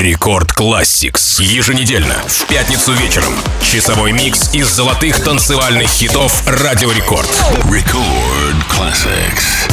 Record Classix. Еженедельно, в пятницу вечером. Часовой микс из золотых танцевальных хитов Радио Рекорд. Record Classix.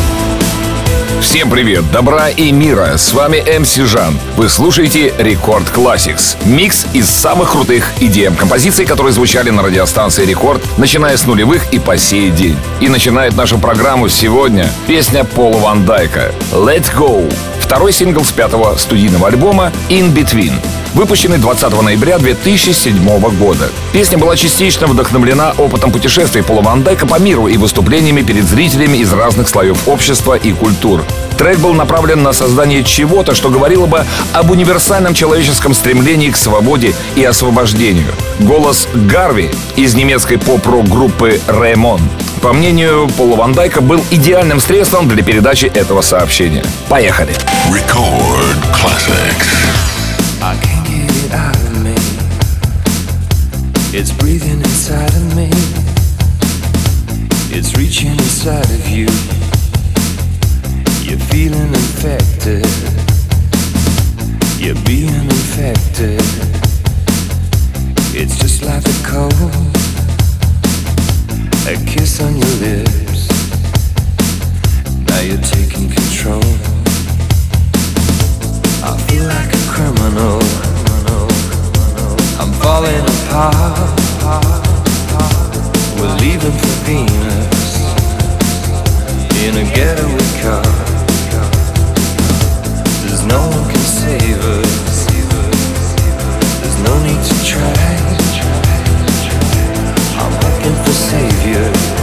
Всем привет, добра и мира! С вами MC Жан. Вы слушаете Record Classix. Микс из самых крутых EDM композиций, которые звучали на радиостанции Рекорд, начиная с нулевых и по сей день. И начинает нашу программу сегодня песня Пола Ван Дайка «Let's Go». Второй сингл с пятого студийного альбома «In Between» выпущенный 20 ноября 2007 года. Песня была частично вдохновлена опытом путешествий Пола Ван Дайка по миру и выступлениями перед зрителями из разных слоев общества и культур. Трек был направлен на создание чего-то, что говорило бы об универсальном человеческом стремлении к свободе и освобождению. Голос Гарви из немецкой поп-рок группы Рэймон по мнению Пола Ван Дайка, был идеальным средством для передачи этого сообщения. Поехали! Record Classics. I can't get it out of me. It's breathing inside of me. It's reaching inside of you. You're feeling infected. You're being infected. It's just like a cold. A kiss on your lips. Now you're taking control. I feel like a criminal I'm falling apart. We're leaving for Venus in a getaway car. There's no one can save us. There's no need to try. I'm looking for saviors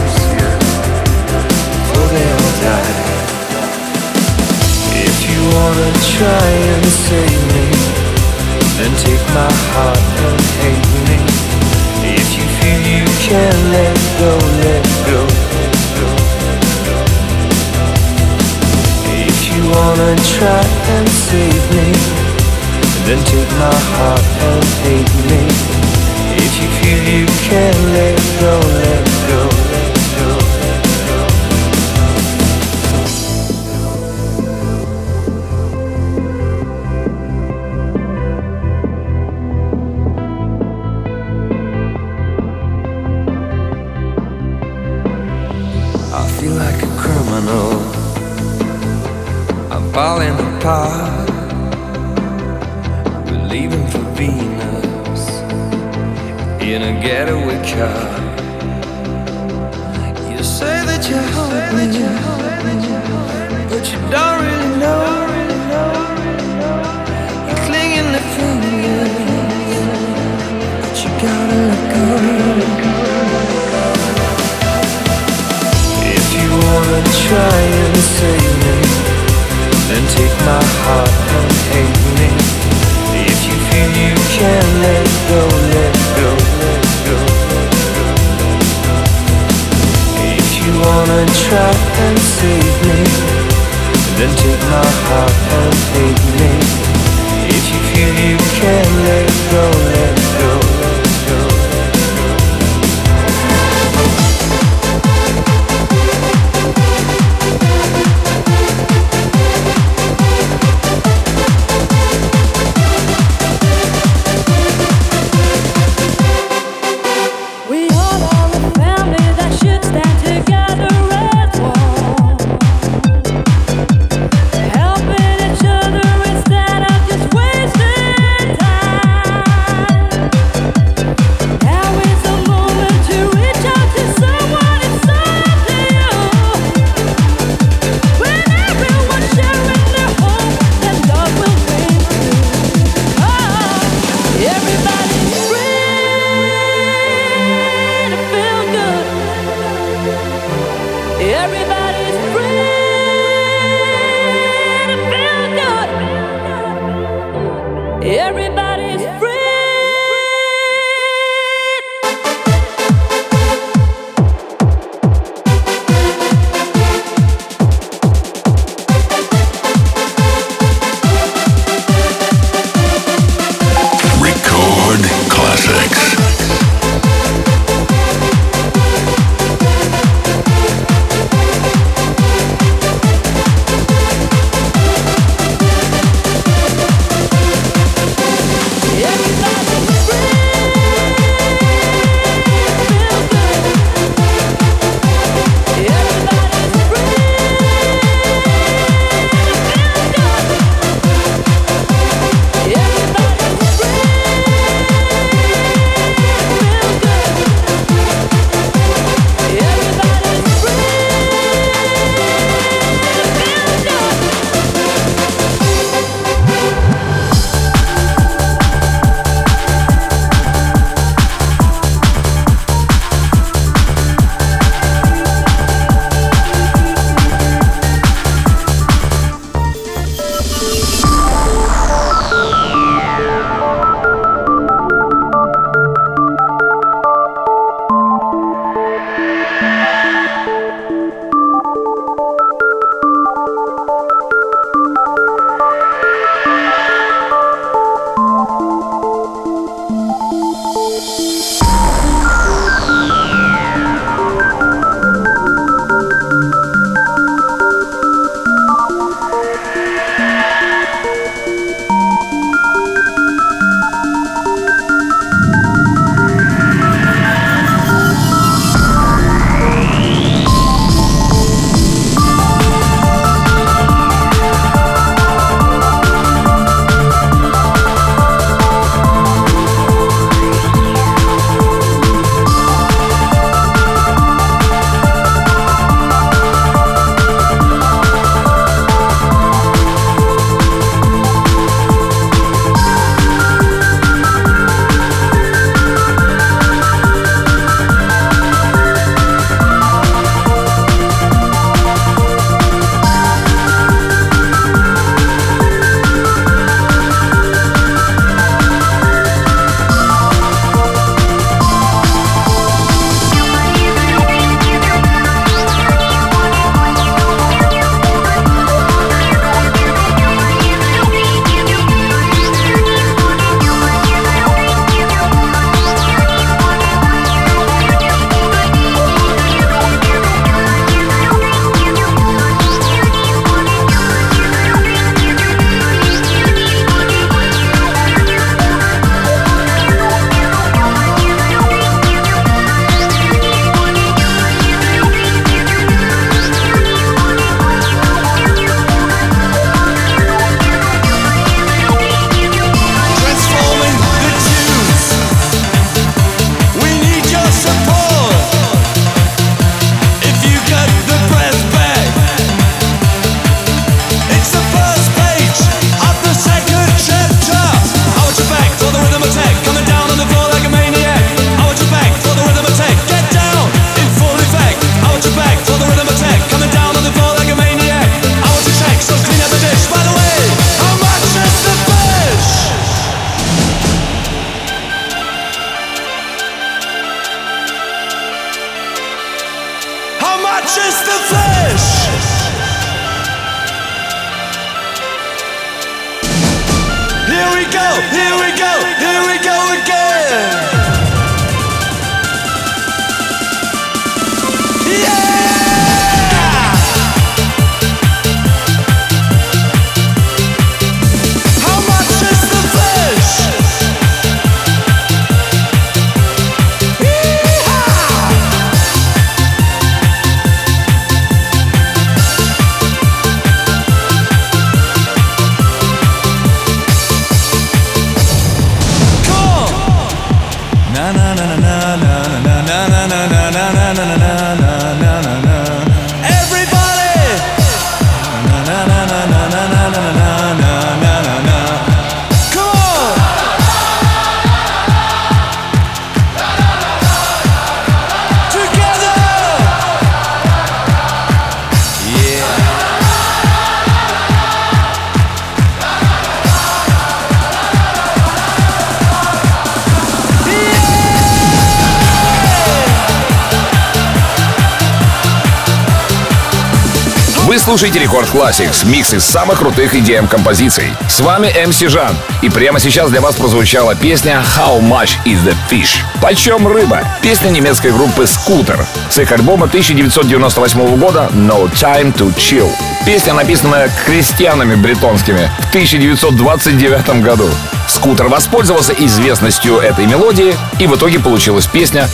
слушаете Рекорд Classics, микс из самых крутых EDM композиций. С вами MC Жан. И прямо сейчас для вас прозвучала песня How Much Is The Fish? Почем рыба? Песня немецкой группы Scooter с их альбома 1998 года No Time To Chill. Песня, написанная крестьянами бретонскими в 1929 году. Скутер воспользовался известностью этой мелодии, и в итоге получилась песня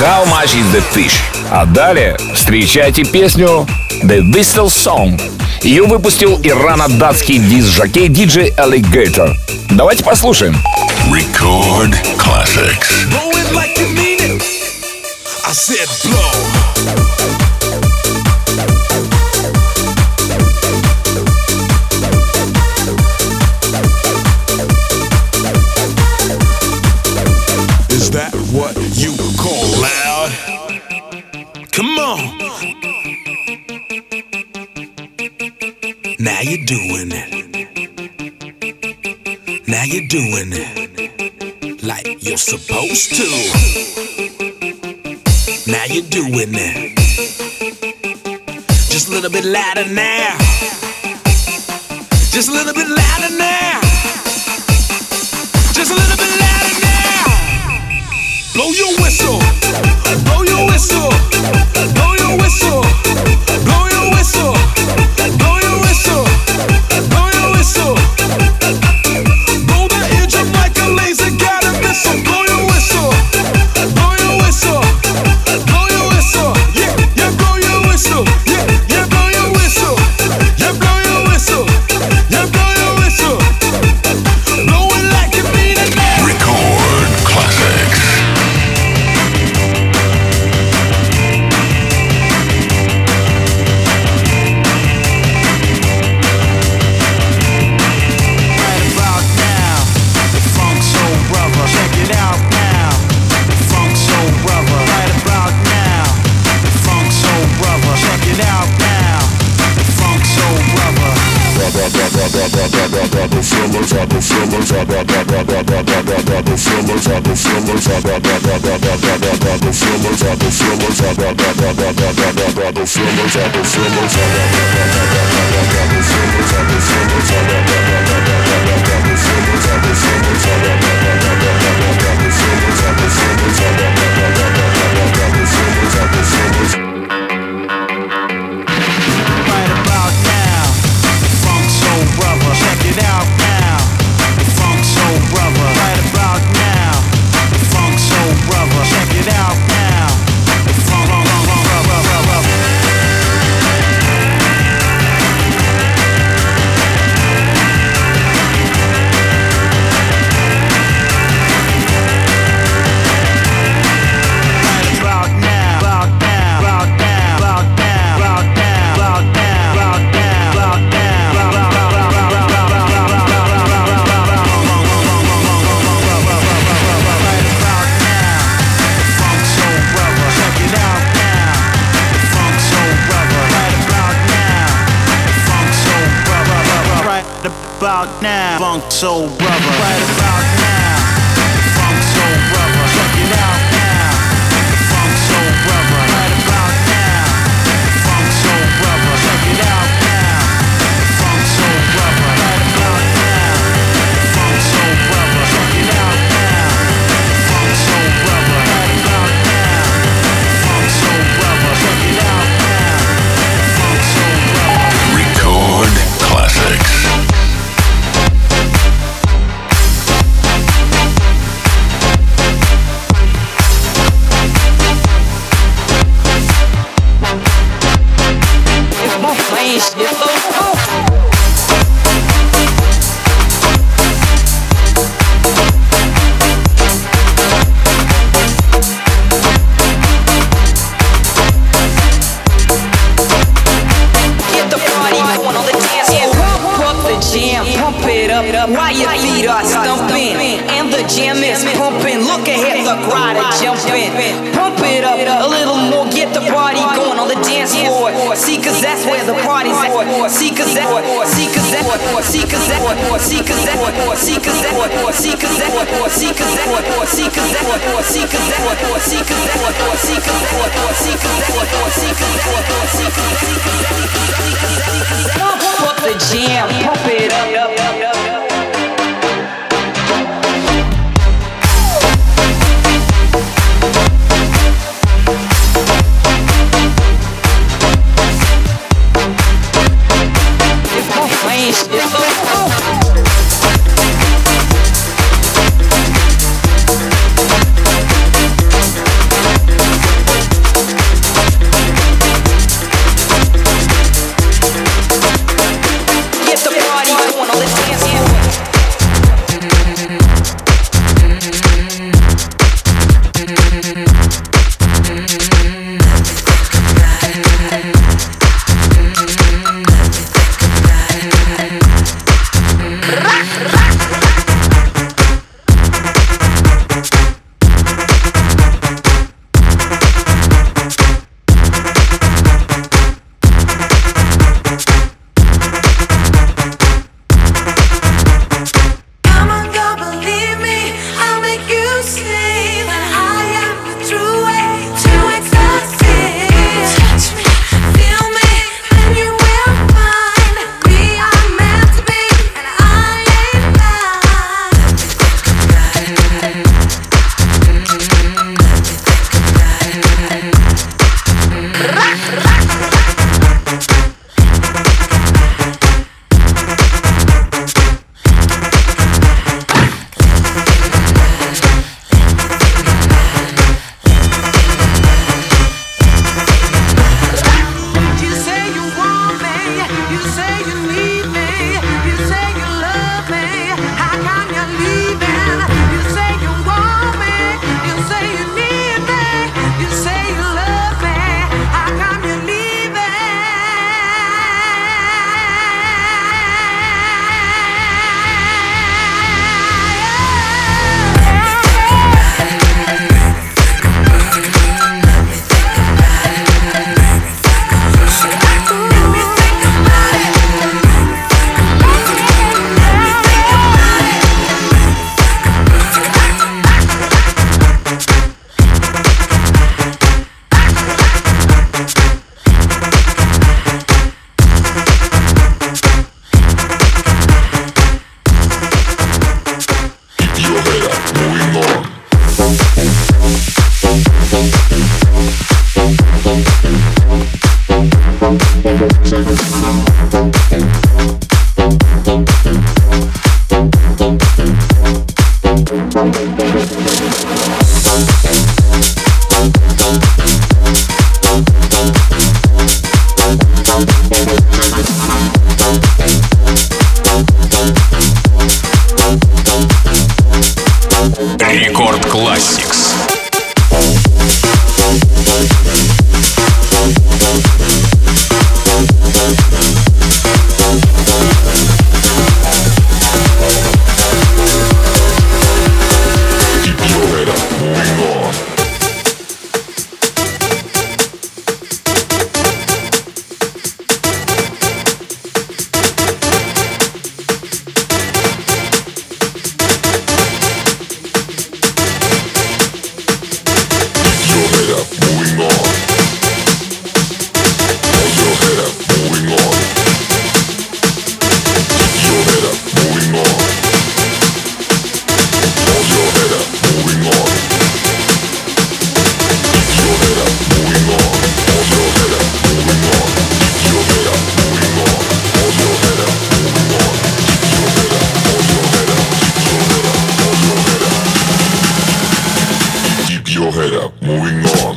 How Much Is The Fish? А далее встречайте песню The Whistle Song. Ее выпустил ирано-датский диз-жокей DJ Alligator. Давайте послушаем. Record Classics. Is doing it like you're supposed to. Now you're doing it. Just a little bit louder now. About now, Funk Soul Brother. Right about now, Funk Soul Brother. Check it out your head up, moving on.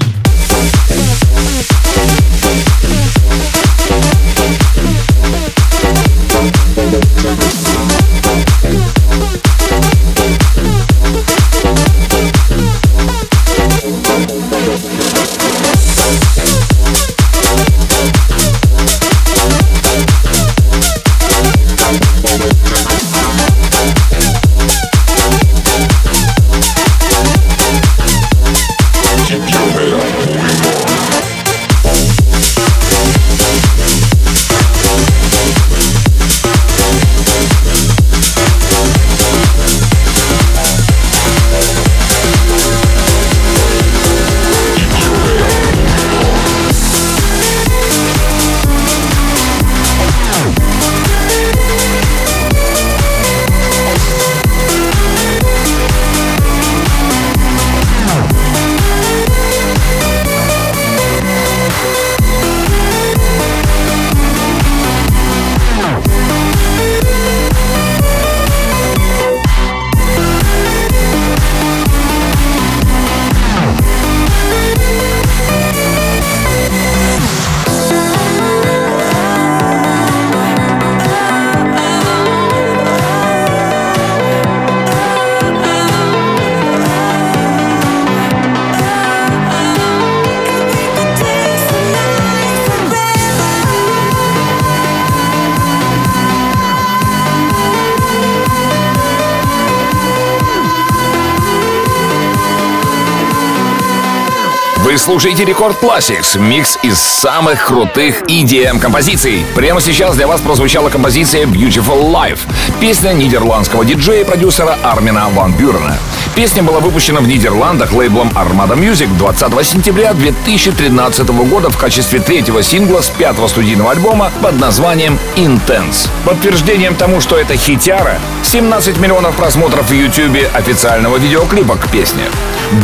Слушаете Рекорд Classics, микс из самых крутых EDM-композиций. Прямо сейчас для вас прозвучала композиция Beautiful Life, песня нидерландского диджея и продюсера Армина Ван Бюрена. Песня была выпущена в Нидерландах лейблом Armada Music 20 сентября 2013 года в качестве третьего сингла с пятого студийного альбома под названием Intense. Подтверждением тому, что это хитяра, 17 миллионов просмотров в YouTube официального видеоклипа к песне.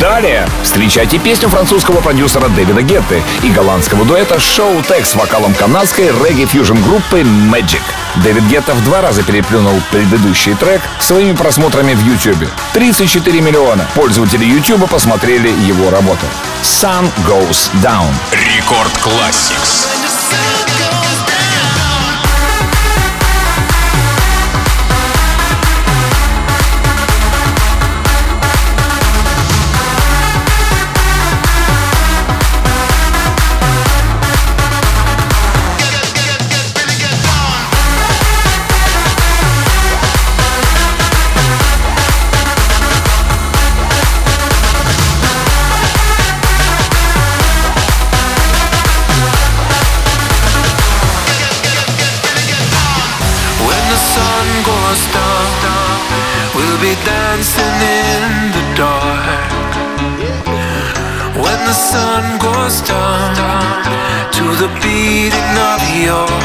Далее встречайте песню французского продюсера Дэвида Гетты и голландского дуэта Show Tech с вокалом канадской регги-фьюжн группы Magic. Дэвид Гетта в два раза переплюнул предыдущий трек своими просмотрами в YouTube. 34 миллиона пользователей YouTube посмотрели его работу. Sun Goes Down. Рекорд Classics. Dancing in the dark. When the sun goes down, to the beating of your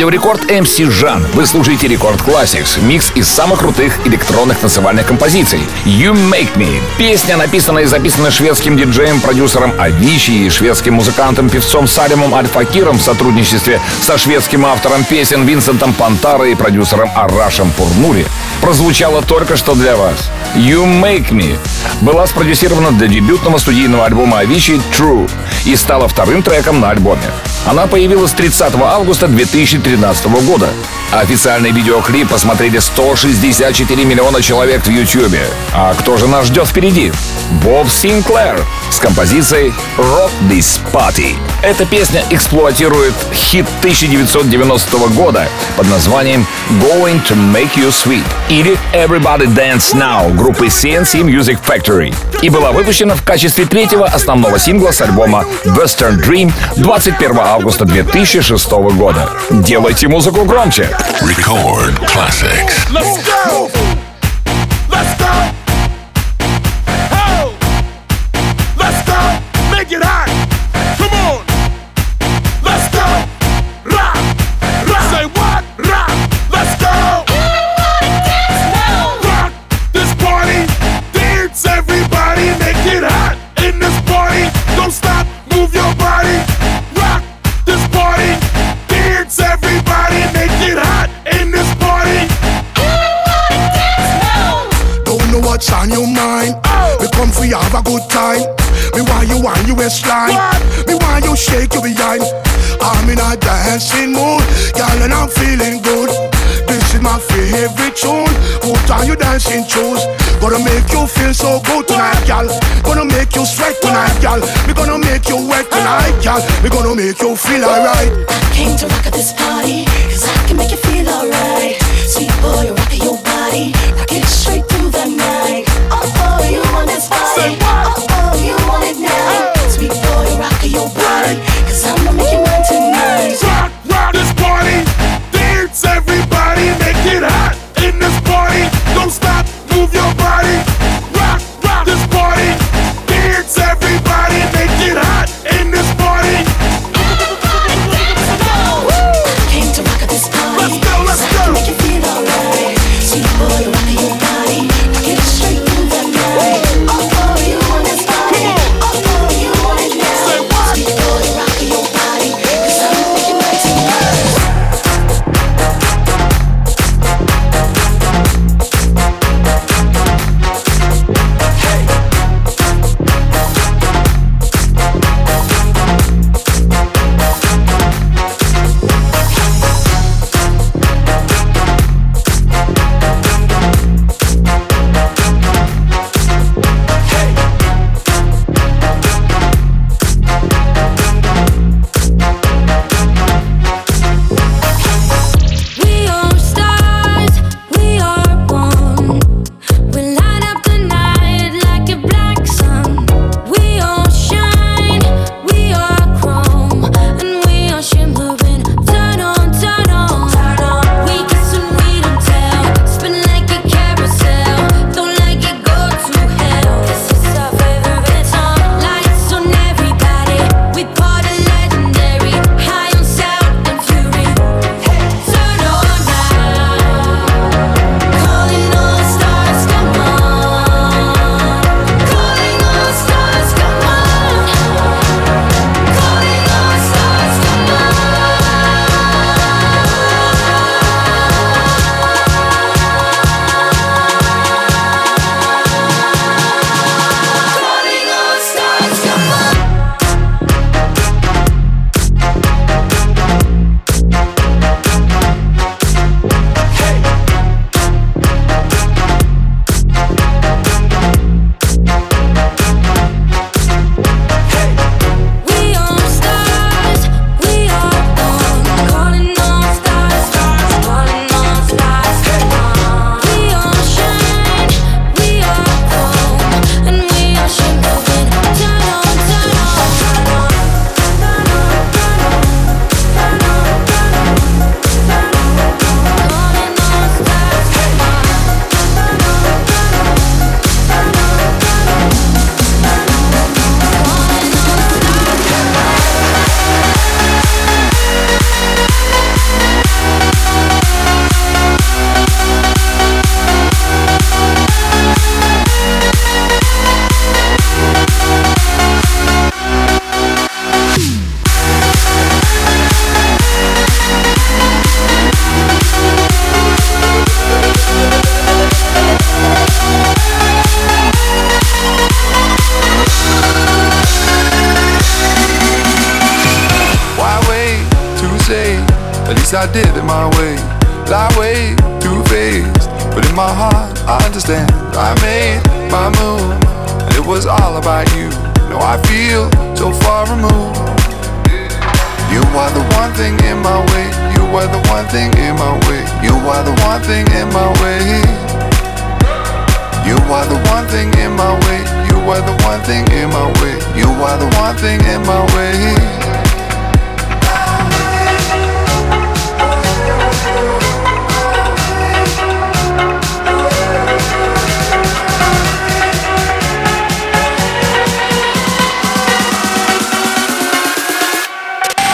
Радио Рекорд МС Жан. Вы слушаете Рекорд Classics, микс из самых крутых электронных танцевальных композиций. You Make Me. Песня написана и записана шведским диджеем-продюсером Авичи и шведским музыкантом-певцом Салимом Альфакиром в сотрудничестве со шведским автором песен Винсентом Пантаро и продюсером Арашем Пурнури. Прозвучала только что для вас. You Make Me была спродюсирована для дебютного студийного альбома Avicii True и стала вторым треком на альбоме. Она появилась 30 августа 2013 года. Официальный видеоклип посмотрели 164 миллиона человек в YouTube. А кто же нас ждет впереди? Боб Синклер с композицией Rock This Party. Эта песня эксплуатирует хит 1990 года под названием Going to Make You Sweet или Everybody Dance Now группы CNC Music Factory и была выпущена в качестве третьего основного сингла с альбома Western Dream 21 августа 2006 года. Делайте музыку громче. Record Classics. Let's go! Let's go! Waistline. Me want you shake your behind. I'm in a dancing mood, girl, and I'm feeling good. This is my favorite tune. Put on your dancing shoes. Gonna make you feel so good tonight, girl. Gonna make you sweat tonight, girl. We gonna make you wet tonight, girl. We gonna make you feel alright. I Came to rock at this party, cause I can make you feel alright. Sweet boy, you're your body, rock it straight through the night. Oh, oh, you want this body? Oh, oh, you want it now? Rocking your body, cause I'ma make you mine tonight. Rock, rock this party. Dance everybody. Make it hot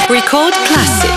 Record Classic.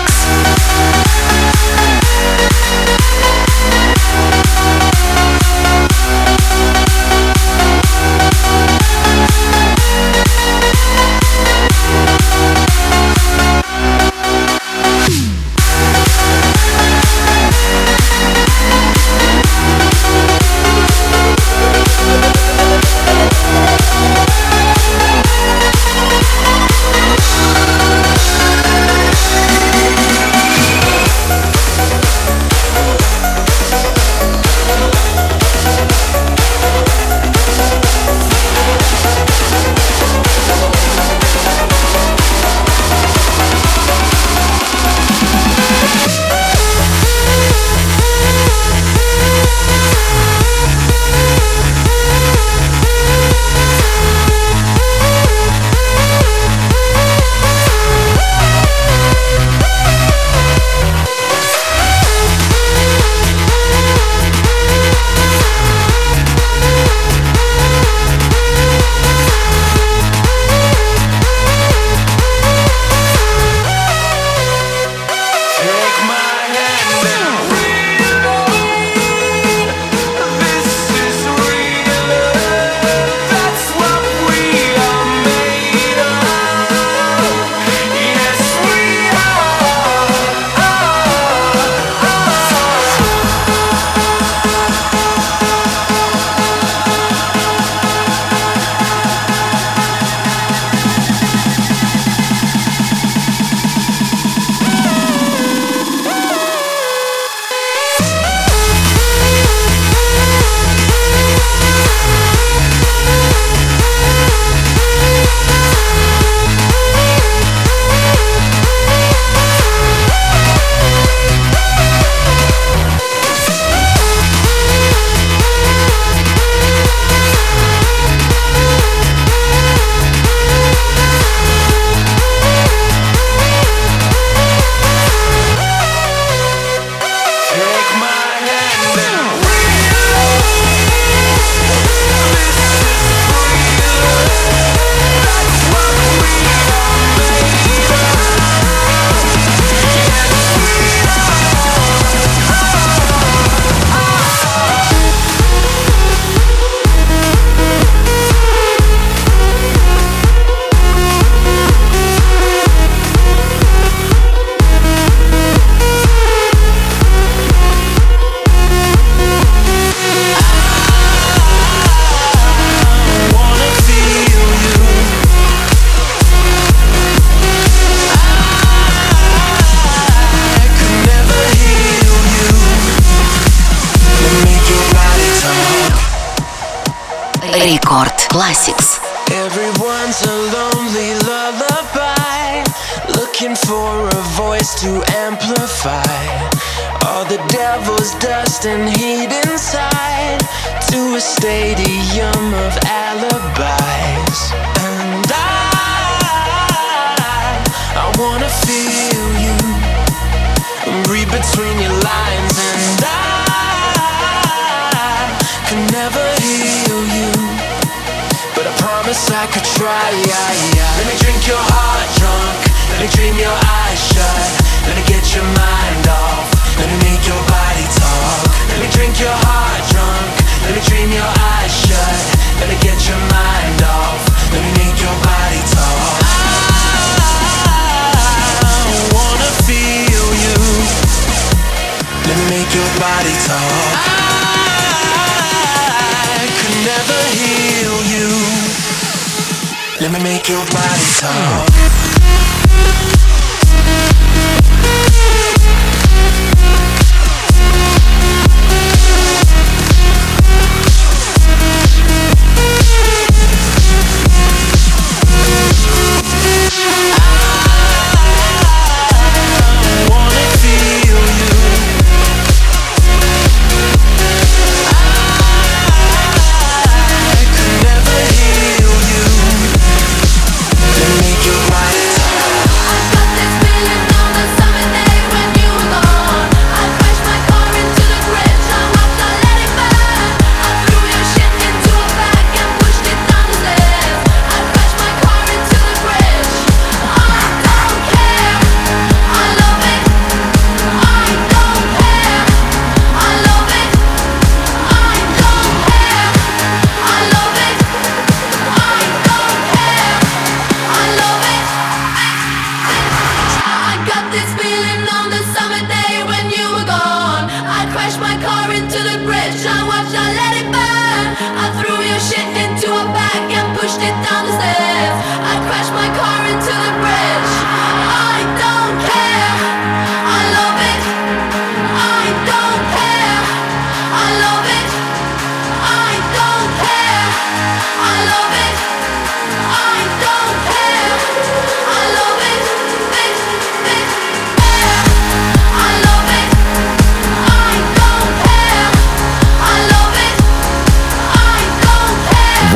Make your body talk.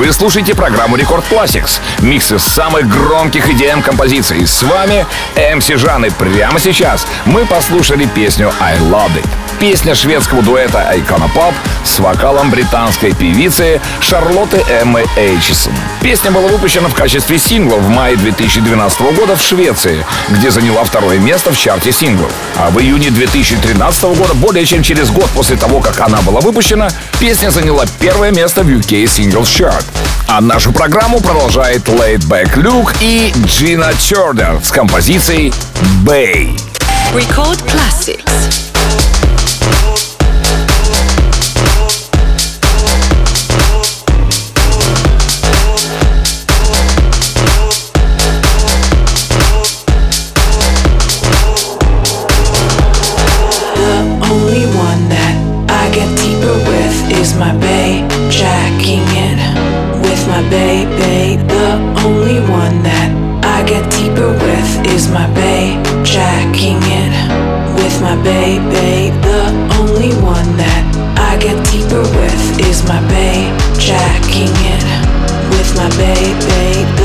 Вы слушаете программу Record Classix. Микс из самых громких EDM композиций. С вами MC Жан. И прямо сейчас мы послушали песню I Love It. Песня шведского дуэта Icona Pop с вокалом британской певицы Шарлотты Эммы Эйчисон. Песня была выпущена в качестве сингла в мае 2012 года в Швеции, где заняла второе место в чарте синглов. А в июне 2013 года, более чем через год после того, как она была выпущена, песня заняла первое место в UK Singles Chart. А нашу программу продолжает Laid Back Luke и Джина Чордер с композицией Bay. Record Classics. Bae. The only one that I get deeper with is my bae. Jacking in with my bae,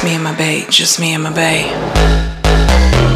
Just me and my babe, just me and my babe.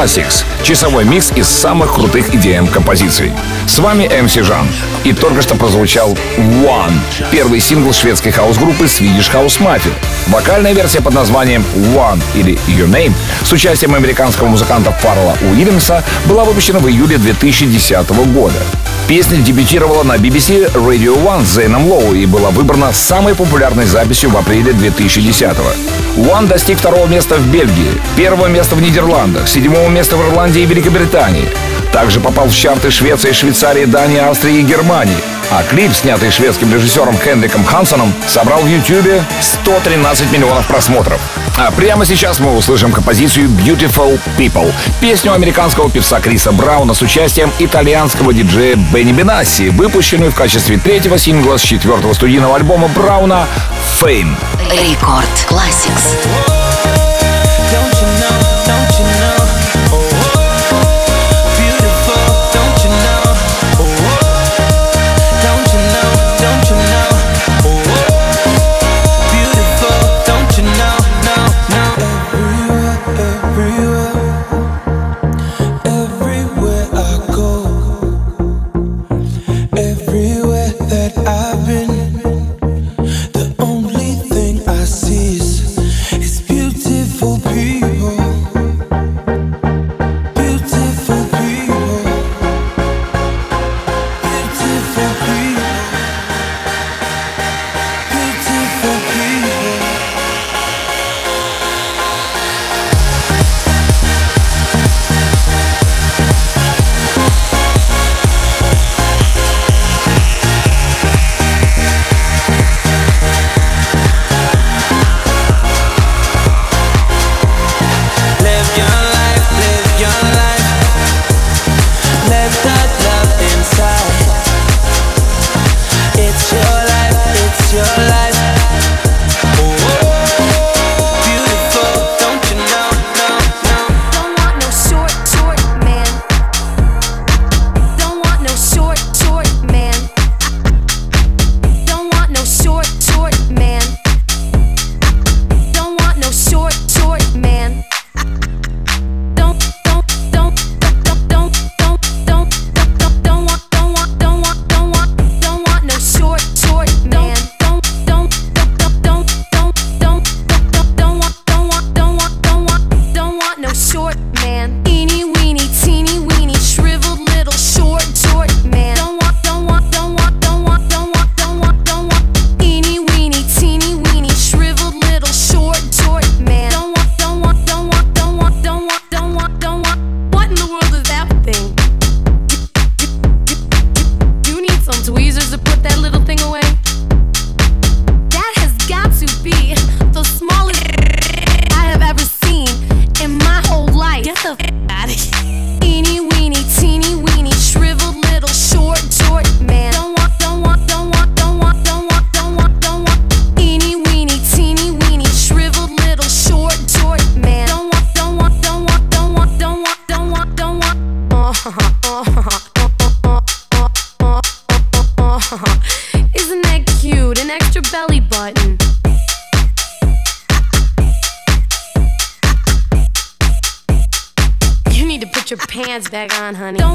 Classics — часовой микс из самых крутых идеям композиций. С вами MC Жан. И только что прозвучал One, первый сингл шведской хаус-группы Swedish House Mafia. Вокальная версия под названием One или Your Name с участием американского музыканта Фарла Уильямса была выпущена в июле 2010 года. Песня дебютировала на BBC Radio One с Зейном Лоу и была выбрана самой популярной записью в апреле 2010-го. One достиг второго места в Бельгии, первого места в Нидерландах, седьмого места в Ирландии и Великобритании. Также попал в чарты Швеции, Швейцарии, Дании, Австрии и Германии. А клип, снятый шведским режиссером Хенриком Хансоном, собрал в Ютьюбе 113 миллионов просмотров. А прямо сейчас мы услышим композицию Beautiful People, песню американского певца Криса Брауна с участием итальянского диджея Бенни Бенасси, выпущенную в качестве третьего сингла с четвертого студийного альбома Брауна Fame. Рекорд Classics. Weezer. back on, honey. Don't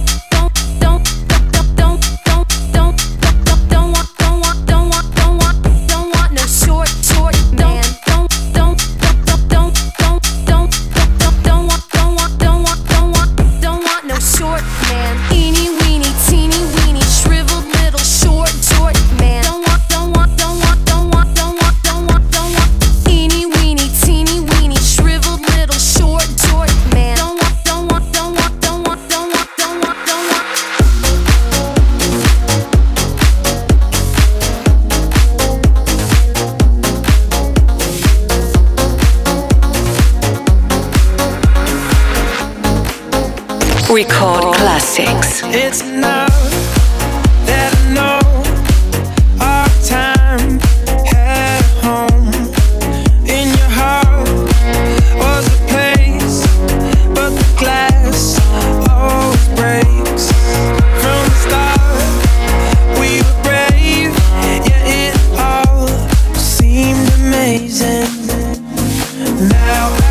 now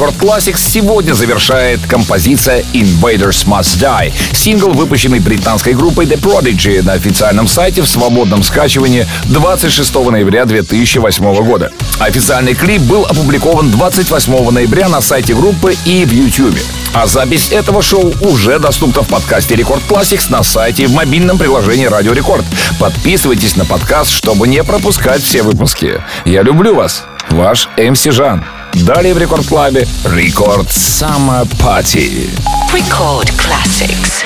Record Classix сегодня завершает композиция Invaders Must Die, сингл, выпущенный британской группой The Prodigy на официальном сайте в свободном скачивании 26 ноября 2008 года. Официальный клип был опубликован 28 ноября на сайте группы и в YouTube. А запись этого шоу уже доступна в подкасте Record Classix на сайте и в мобильном приложении Радио Рекорд. Подписывайтесь на подкаст, чтобы не пропускать все выпуски. Я люблю вас, ваш MC Жан. Далее в Рекорд Клабе Рекорд Summer Party. Record Classics.